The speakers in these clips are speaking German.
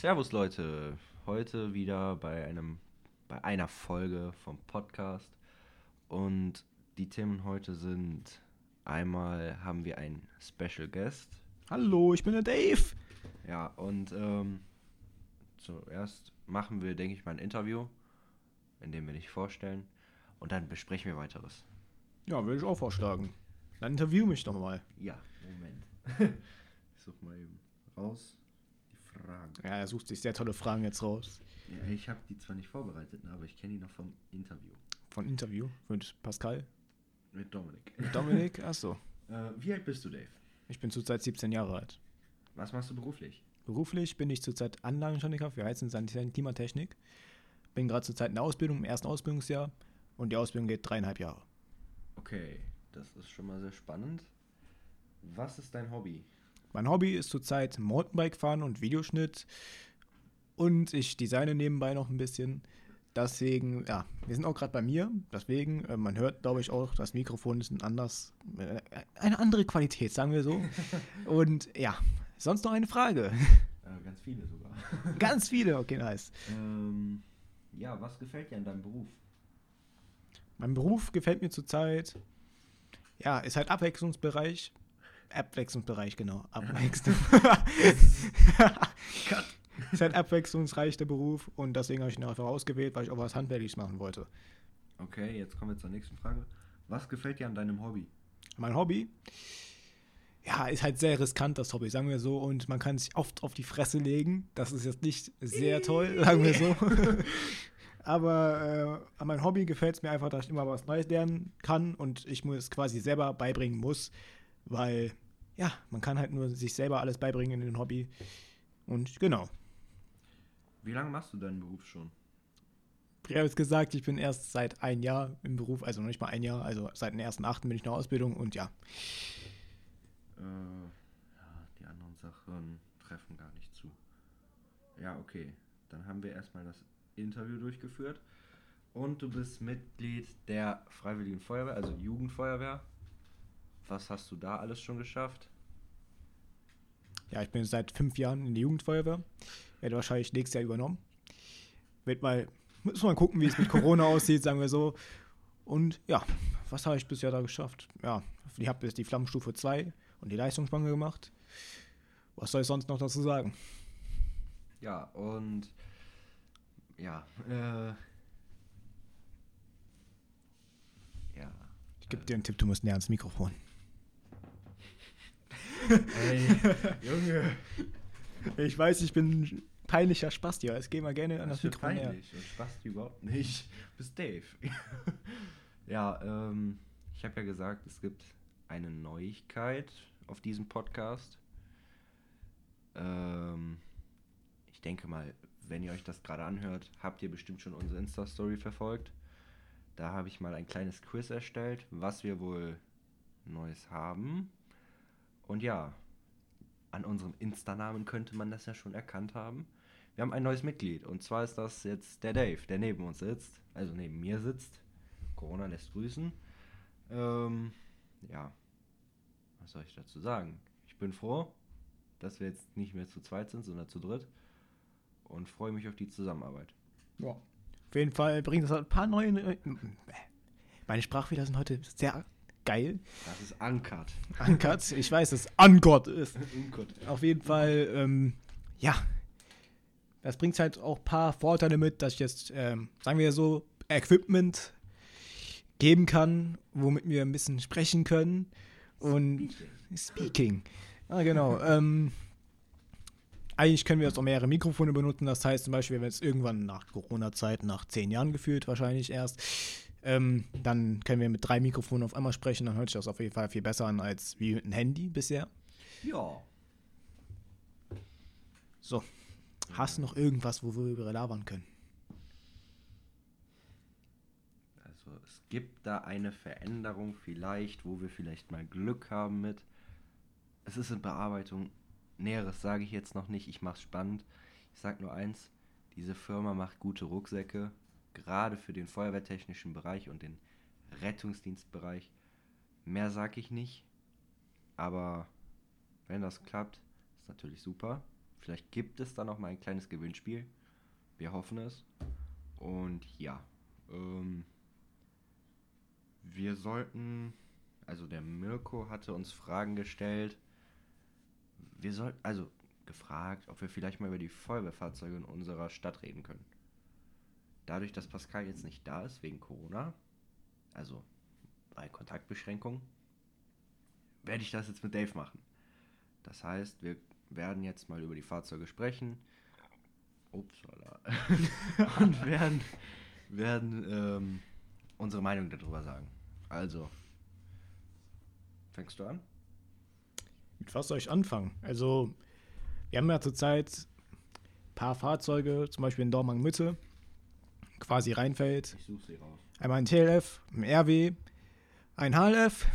Servus Leute, heute wieder bei einem bei einer Folge vom Podcast und die Themen heute sind einmal haben wir einen Special Guest. Hallo, ich bin der Dave. Ja, und ähm, zuerst machen wir, denke ich, mal ein Interview, in dem wir dich vorstellen und dann besprechen wir weiteres. Ja, würde ich auch vorschlagen. Dann interview mich doch mal. Ja, Moment. ich such mal eben raus Fragen. Ja, er sucht sich sehr tolle Fragen jetzt raus. Ja, ich habe die zwar nicht vorbereitet, aber ich kenne die noch vom Interview Von Interview mit Pascal. mit Dominik. Mit Dominik, achso. Äh, wie alt bist du, Dave? Ich bin zurzeit 17 Jahre alt. Was machst du beruflich? Beruflich bin ich zurzeit Anlagentechniker für Heizen, Sanitär und Klimatechnik. Bin gerade zurzeit in der Ausbildung, im ersten Ausbildungsjahr. Und die Ausbildung geht dreieinhalb Jahre. Okay, das ist schon mal sehr spannend. Was ist dein Hobby? Mein Hobby ist zurzeit Mountainbike fahren und Videoschnitt. Und ich designe nebenbei noch ein bisschen. Deswegen, ja, wir sind auch gerade bei mir. Deswegen, äh, man hört, glaube ich, auch, das Mikrofon ist ein anders, äh, eine andere Qualität, sagen wir so. Und ja, sonst noch eine Frage. Äh, ganz viele sogar. Ganz viele, okay, nice. ähm, ja, was gefällt dir an deinem Beruf? Mein Beruf gefällt mir zurzeit. Ja, ist halt Abwechslungsbereich. Abwechslungsbereich, genau. Abwechslung. Ist halt abwechslungsreich der Beruf und deswegen habe ich ihn einfach ausgewählt, weil ich auch was Handwerkliches machen wollte. Okay, jetzt kommen wir zur nächsten Frage. Was gefällt dir an deinem Hobby? Mein Hobby, ja, ist halt sehr riskant, das Hobby, sagen wir so, und man kann sich oft auf die Fresse legen. Das ist jetzt nicht sehr toll, sagen wir so. Aber äh, an meinem Hobby gefällt es mir einfach, dass ich immer was Neues lernen kann und ich mir es quasi selber beibringen muss, weil, ja, man kann halt nur sich selber alles beibringen in dem Hobby. Und genau. Wie lange machst du deinen Beruf schon? Ich habe jetzt gesagt, ich bin erst seit ein Jahr im Beruf, also noch nicht mal ein Jahr, also seit dem 1.8. bin ich in der Ausbildung und ja, Äh, ja, die anderen Sachen treffen gar nicht zu. Ja, okay. Dann haben wir erstmal das Interview durchgeführt. Und du bist Mitglied der Freiwilligen Feuerwehr, also Jugendfeuerwehr. Was hast du da alles schon geschafft? Ja, ich bin seit fünf Jahren in der Jugendfeuerwehr. Werde wahrscheinlich nächstes Jahr übernommen. Wird mal, muss mal gucken, wie es mit Corona aussieht, sagen wir so. Und ja, was habe ich bisher da geschafft? Ja, ich habe jetzt die Flammenstufe 2 und die Leistungsspange gemacht. Was soll ich sonst noch dazu sagen? Ja, und ja, äh, ja. Ich gebe dir einen Tipp, du musst näher ans Mikrofon. Ey, Junge. Ich weiß, ich bin ein peinlicher Spasti, aber es geht mal gerne an Das das näher. peinlich. Das passt überhaupt nicht. Du bist Dave. ja, ähm, ich habe ja gesagt, es gibt eine Neuigkeit auf diesem Podcast. Ähm, ich denke mal, wenn ihr euch das gerade anhört, habt ihr bestimmt schon unsere Insta-Story verfolgt. Da habe ich mal ein kleines Quiz erstellt, was wir wohl Neues haben. Und ja, an unserem Insta-Namen könnte man das ja schon erkannt haben. Wir haben ein neues Mitglied und zwar ist das jetzt der Dave, der neben uns sitzt, also neben mir sitzt. Corona lässt grüßen. Ähm, ja, was soll ich dazu sagen? Ich bin froh, dass wir jetzt nicht mehr zu zweit sind, sondern zu dritt und freue mich auf die Zusammenarbeit. Ja. Auf jeden Fall bringt es ein paar neue. Meine Sprachfehler sind heute sehr geil. Das ist Ankert. Uncut. Ich weiß, dass es Uncut ist. Uncut. Auf jeden Fall, ähm, ja. Das bringt halt auch ein paar Vorteile mit, dass ich jetzt, ähm, sagen wir so, Equipment geben kann, womit wir ein bisschen sprechen können. Und Speaking. Ja, genau. ähm, eigentlich können wir jetzt auch mehrere Mikrofone benutzen. Das heißt zum Beispiel, wenn es irgendwann nach Corona-Zeit, nach zehn Jahren gefühlt wahrscheinlich erst, ähm, dann können wir mit drei Mikrofonen auf einmal sprechen. Dann hört sich das auf jeden Fall viel besser an als wie einem Handy bisher. Ja. So. Hast du noch irgendwas, wo wir über labern können? Also es gibt da eine Veränderung vielleicht, wo wir vielleicht mal Glück haben mit. Es ist in Bearbeitung. Näheres sage ich jetzt noch nicht. Ich mache es spannend. Ich sage nur eins. Diese Firma macht gute Rucksäcke. Gerade für den feuerwehrtechnischen Bereich und den Rettungsdienstbereich. Mehr sage ich nicht. Aber wenn das klappt, ist natürlich super. Vielleicht gibt es da noch mal ein kleines Gewinnspiel. Wir hoffen es. Und ja, ähm, wir sollten, also der Mirko hatte uns Fragen gestellt. Wir sollten, also gefragt, ob wir vielleicht mal über die Feuerwehrfahrzeuge in unserer Stadt reden können. Dadurch, dass Pascal jetzt nicht da ist wegen Corona, also bei Kontaktbeschränkungen, werde ich das jetzt mit Dave machen. Das heißt, wir werden jetzt mal über die Fahrzeuge sprechen. Upsala. und werden, werden ähm, unsere Meinung darüber sagen. Also, fängst du an? Mit was soll ich anfangen? Also, wir haben ja zurzeit ein paar Fahrzeuge, zum Beispiel in Dormagen Mitte, quasi Rheinfeld. Ich suche sie raus. Einmal ein TLF, ein RW, ein HLF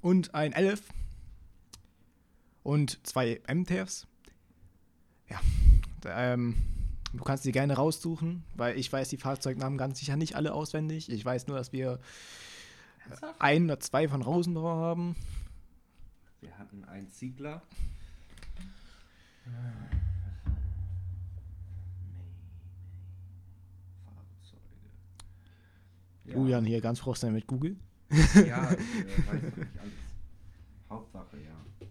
und ein LF und zwei MTFs. Ja, ähm, du kannst die gerne raussuchen, weil ich weiß die Fahrzeugnamen ganz sicher nicht alle auswendig. Ich weiß nur, dass wir ein oder zwei von Rosenbauer haben. Wir hatten einen Ziegler. Fahrzeuge. Julian hier ganz frostig mit Google. Ja, ich äh, weiß nicht alles. Hauptsache, ja. Naja.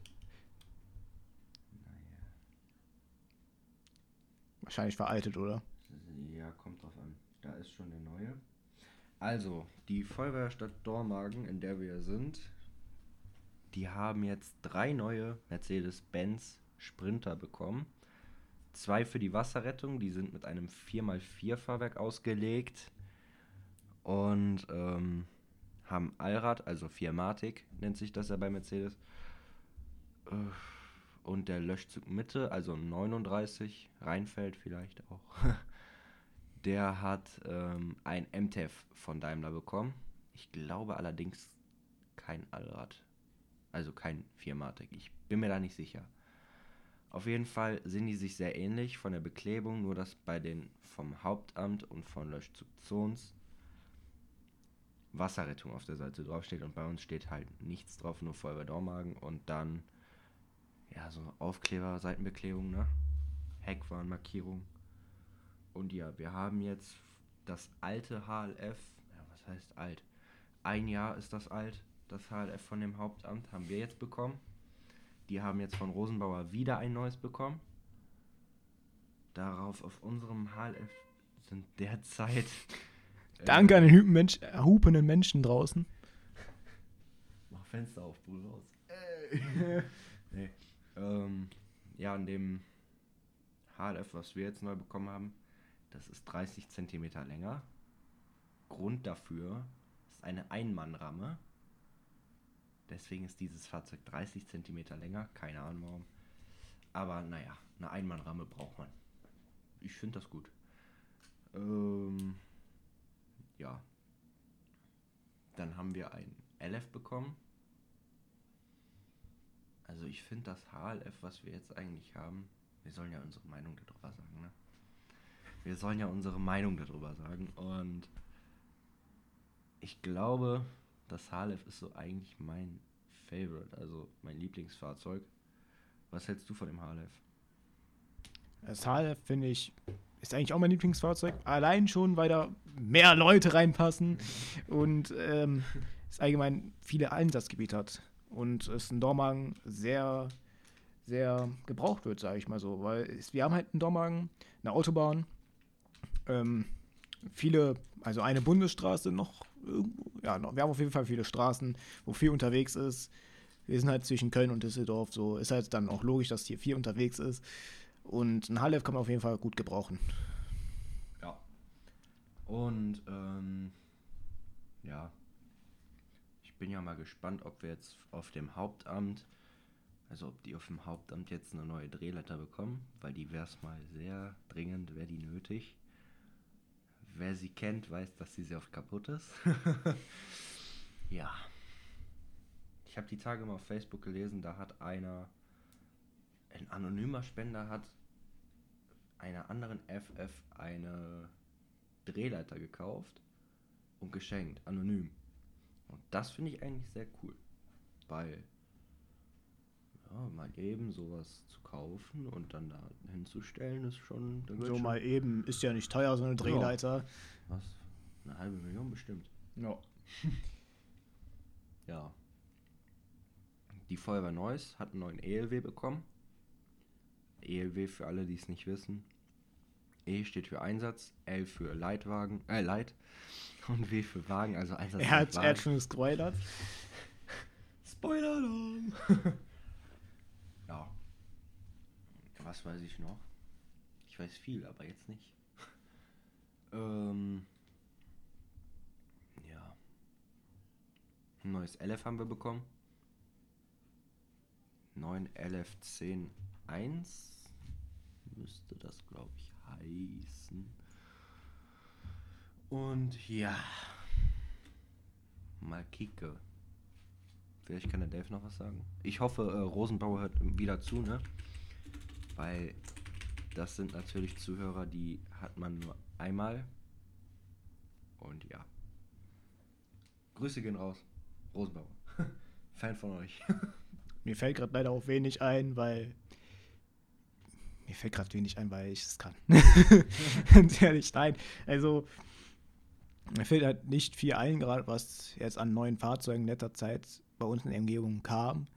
Wahrscheinlich veraltet, oder? Ja, kommt drauf an. Da ist schon der neue. Also, die Feuerwehrstadt Dormagen, in der wir sind, die haben jetzt drei neue Mercedes-Benz Sprinter bekommen. Zwei für die Wasserrettung, die sind mit einem 4x4-Fahrwerk ausgelegt und ähm, haben Allrad, also Viermatic nennt sich das ja bei Mercedes. Äh, Und der Löschzug Mitte, also 39, Rheinfeld vielleicht auch, der hat ähm, ein MTF von Daimler bekommen. Ich glaube allerdings kein Allrad. Also kein Viermatic. Ich bin mir da nicht sicher. Auf jeden Fall sind die sich sehr ähnlich von der Beklebung, nur dass bei den vom Hauptamt und von Löschzug Zons Wasserrettung auf der Seite draufsteht und bei uns steht halt nichts drauf, nur Feuerwehr Dormagen und dann ja so Aufkleber, Seitenbeklebung, ne? Heckwarnmarkierung. Und ja, wir haben jetzt das alte HLF, ja, was heißt alt? Ein Jahr ist das alt, das HLF von dem Hauptamt haben wir jetzt bekommen. Die haben jetzt von Rosenbauer wieder ein neues bekommen. Darauf auf unserem HLF sind derzeit Danke an den Hupen Mensch, hupenden Menschen draußen. Mach Fenster auf, Bull raus. nee. Ähm, ja, an dem HLF, was wir jetzt neu bekommen haben, das ist 30 cm länger. Grund dafür ist eine Einmannramme. Deswegen ist dieses Fahrzeug 30 cm länger. Keine Ahnung warum. Aber naja, eine Einmannramme braucht man. Ich finde das gut. Ähm, ja. Dann haben wir ein LF bekommen. Also ich finde das HLF, was wir jetzt eigentlich haben, wir sollen ja unsere Meinung darüber sagen, ne? Wir sollen ja unsere Meinung darüber sagen und ich glaube, das HLF ist so eigentlich mein Favorite, also mein Lieblingsfahrzeug. Was hältst du von dem HLF? Das HLF finde ich, ist eigentlich auch mein Lieblingsfahrzeug. Allein schon, weil da mehr Leute reinpassen und ähm, es allgemein viele Einsatzgebiete hat. Und es in Dormagen sehr, sehr gebraucht wird, sage ich mal so. Weil es, wir haben halt in Dormagen eine Autobahn, ähm, viele, also eine Bundesstraße noch, ja, wir haben auf jeden Fall viele Straßen, wo viel unterwegs ist. Wir sind halt zwischen Köln und Düsseldorf, so ist halt dann auch logisch, dass hier viel unterwegs ist. Und ein Halef kann man auf jeden Fall gut gebrauchen. Ja. Und ähm, ja, ich bin ja mal gespannt, ob wir jetzt auf dem Hauptamt, also ob die auf dem Hauptamt jetzt eine neue Drehleiter bekommen, weil die wäre es mal sehr dringend, wäre die nötig. Wer sie kennt, weiß, dass sie sehr oft kaputt ist. ja. Ich habe die Tage mal auf Facebook gelesen, da hat einer, ein anonymer Spender hat einer anderen FF eine Drehleiter gekauft und geschenkt, anonym. Und das finde ich eigentlich sehr cool, weil Ja, mal eben sowas zu kaufen und dann da hinzustellen, ist schon. So schon- mal eben, ist ja nicht teuer, so eine Drehleiter. Was? Eine halbe Million bestimmt. Ja. Ja. Die Feuerwehr Neuss hat einen neuen ELW bekommen. ELW für alle, die es nicht wissen. E steht für Einsatz, L für Leitwagen, äh, Leit und W für Wagen, also Einsatz. Er hat, er hat schon gespoilert. Spoiler-Alarm! ja. Was weiß ich noch? Ich weiß viel, aber jetzt nicht. ähm. Ja. Ein neues LF haben wir bekommen. 9 LF 10 1 müsste das, glaube ich, heißen. Und ja. Mal kicke. Vielleicht kann der Dave noch was sagen. Ich hoffe, äh, Rosenbauer hört wieder zu, ne? Weil das sind natürlich Zuhörer, die hat man nur einmal. Und ja. Grüße gehen raus. Rosenbauer. Fan von euch. Mir fällt gerade leider auch wenig ein, weil. Mir fällt gerade wenig ein, weil ich es kann. Ganz ehrlich, nein. Also, mir fällt halt nicht viel ein, gerade was jetzt an neuen Fahrzeugen in letzter Zeit bei uns in der Umgebung kam.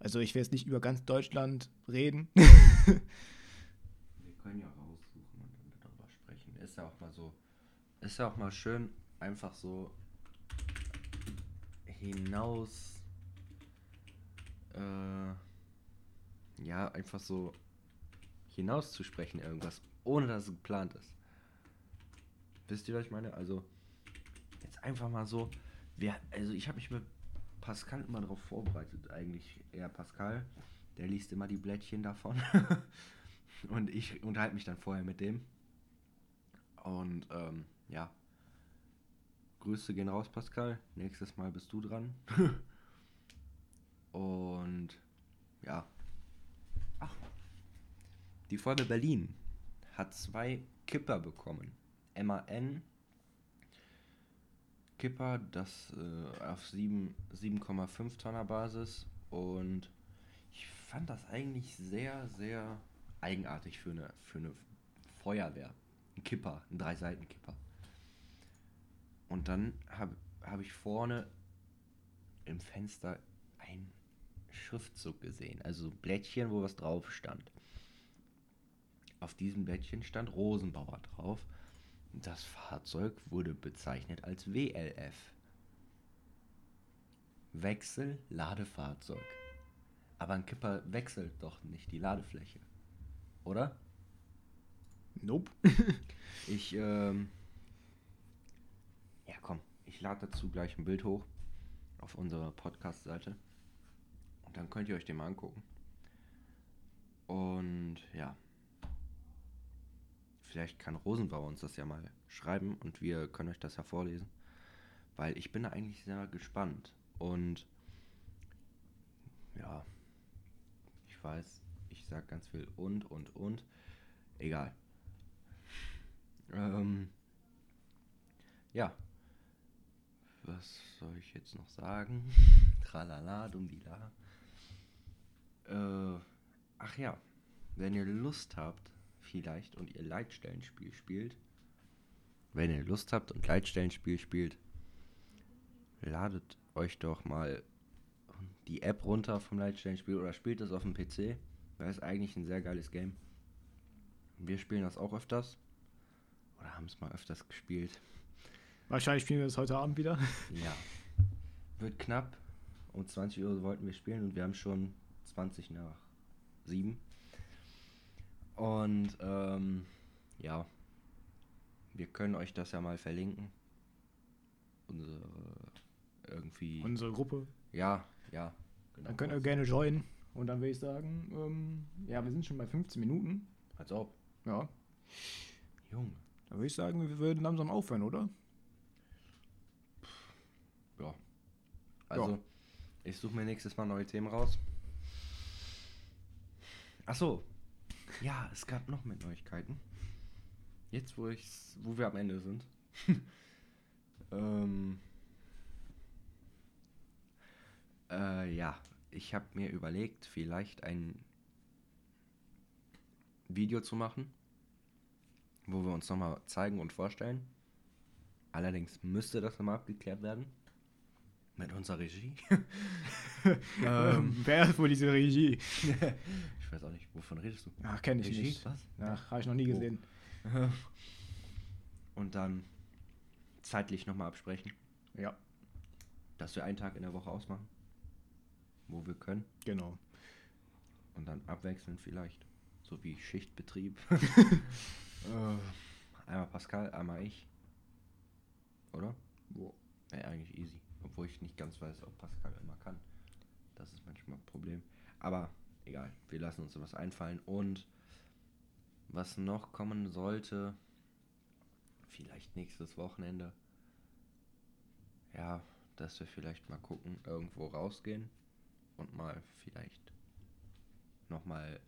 Also, ich will jetzt nicht über ganz Deutschland reden. Wir können ja raussuchen und darüber sprechen. Ist ja auch mal so. Ist ja auch mal schön, einfach so hinaus. Äh, ja, einfach so hinauszusprechen, irgendwas, ohne dass es geplant ist. Wisst ihr, was ich meine? Also, jetzt einfach mal so. Wer, also, ich habe mich mit Pascal immer darauf vorbereitet, eigentlich eher Pascal. Der liest immer die Blättchen davon. Und ich unterhalte mich dann vorher mit dem. Und ähm, ja. Grüße gehen raus, Pascal. Nächstes Mal bist du dran. Und ja. Die Folge Berlin hat zwei Kipper bekommen. MAN Kipper, das äh, auf sieben- 7,5 Tonner Basis. Und ich fand das eigentlich sehr, sehr eigenartig für eine, für eine Feuerwehr. Ein Kipper, ein Drei-Seiten-Kipper. Und dann habe hab ich vorne im Fenster ein Schriftzug gesehen. Also Blättchen, wo was drauf stand. Auf diesem Blättchen stand Rosenbauer drauf. Das Fahrzeug wurde bezeichnet als WLF. Wechsel Ladefahrzeug. Aber ein Kipper wechselt doch nicht die Ladefläche. Oder? Nope. Ich, ähm. Ja, komm. Ich lade dazu gleich ein Bild hoch. Auf unserer Podcast-Seite. Und dann könnt ihr euch den mal angucken. Und ja. Vielleicht kann Rosenbauer uns das ja mal schreiben und wir können euch das ja vorlesen. Weil ich bin da eigentlich sehr gespannt. Und ja, ich weiß, ich sag ganz viel und und und. Egal. Ähm, ja. Was soll ich jetzt noch sagen? Tralala, dumdila. Äh, ach ja. Wenn ihr Lust habt, vielleicht, und ihr Leitstellenspiel spielt, wenn ihr Lust habt und Leitstellenspiel spielt, ladet euch doch mal die App runter vom Leitstellenspiel oder spielt es auf dem PC. Das ist eigentlich ein sehr geiles Game. Wir spielen das auch öfters. Oder haben es mal öfters gespielt. Wahrscheinlich spielen wir das heute Abend wieder. Ja. Wird knapp. Um 20 Uhr wollten wir spielen und wir haben schon 20 nach 7. Und ähm, ja. Wir können euch das ja mal verlinken. Unsere irgendwie. Unsere Gruppe. ja, ja. Genau. Dann könnt ihr gerne joinen. Und dann würde ich sagen, ähm, ja, wir sind schon bei 15 Minuten. Als ob. Ja. Junge. Dann würde ich sagen, wir würden langsam aufhören, oder? Ja. Also, ich suche mir nächstes Mal neue Themen raus. Ach so. Ja, es gab noch mehr Neuigkeiten. Jetzt, wo ich, wo wir am Ende sind. ähm. Äh, ja. ich habe mir überlegt, vielleicht ein Video zu machen, wo wir uns nochmal zeigen und vorstellen. Allerdings müsste das nochmal abgeklärt werden. Mit unserer Regie. Ähm, wer ist wohl diese Regie? ich weiß auch nicht, wovon redest du? Ach, kenne ich Regie? nicht. Was? Ach, habe ich noch nie Oh. gesehen. Und dann zeitlich nochmal absprechen, Ja, dass wir einen Tag in der Woche ausmachen, wo wir können. genau. Und dann abwechselnd vielleicht. So wie Schichtbetrieb. äh, einmal Pascal, einmal ich. Oder? Wo? Ja, eigentlich easy. Obwohl ich nicht ganz weiß, ob Pascal immer kann. Das ist manchmal ein Problem. Aber egal, wir lassen uns was einfallen. Und was noch kommen sollte, vielleicht nächstes Wochenende. Ja, dass wir vielleicht mal gucken, irgendwo rausgehen und mal vielleicht nochmal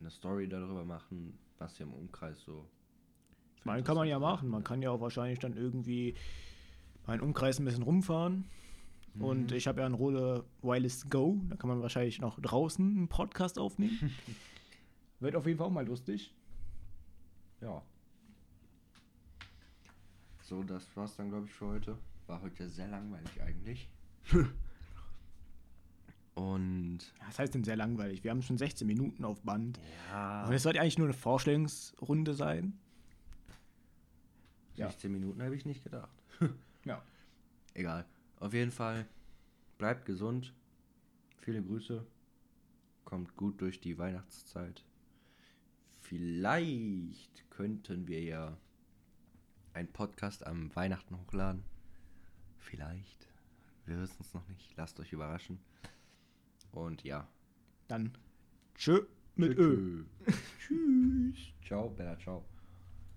eine Story darüber machen, was hier im Umkreis so. Ich meine, kann man ja machen. Man kann ja auch wahrscheinlich dann irgendwie meinen Umkreis ein bisschen rumfahren. Und Mhm. ich habe ja ein Rode Wireless Go. Da kann man wahrscheinlich noch draußen einen Podcast aufnehmen. Wird auf jeden Fall auch mal lustig. Ja. So, das war's dann, glaube ich, für heute. War heute sehr langweilig eigentlich. Und Das heißt denn sehr langweilig. Wir haben schon 16 Minuten auf Band. ja, Und es sollte eigentlich nur eine Vorstellungsrunde sein. ja. 16 Minuten habe ich nicht gedacht. Ja. Egal. Auf jeden Fall, bleibt gesund. Viele Grüße. Kommt gut durch die Weihnachtszeit. Vielleicht könnten wir ja einen Podcast am Weihnachten hochladen. Vielleicht. Wir wissen es noch nicht. Lasst euch überraschen. Und ja. Dann tschö mit Ö. Tschüss. Ciao, Bella, ciao.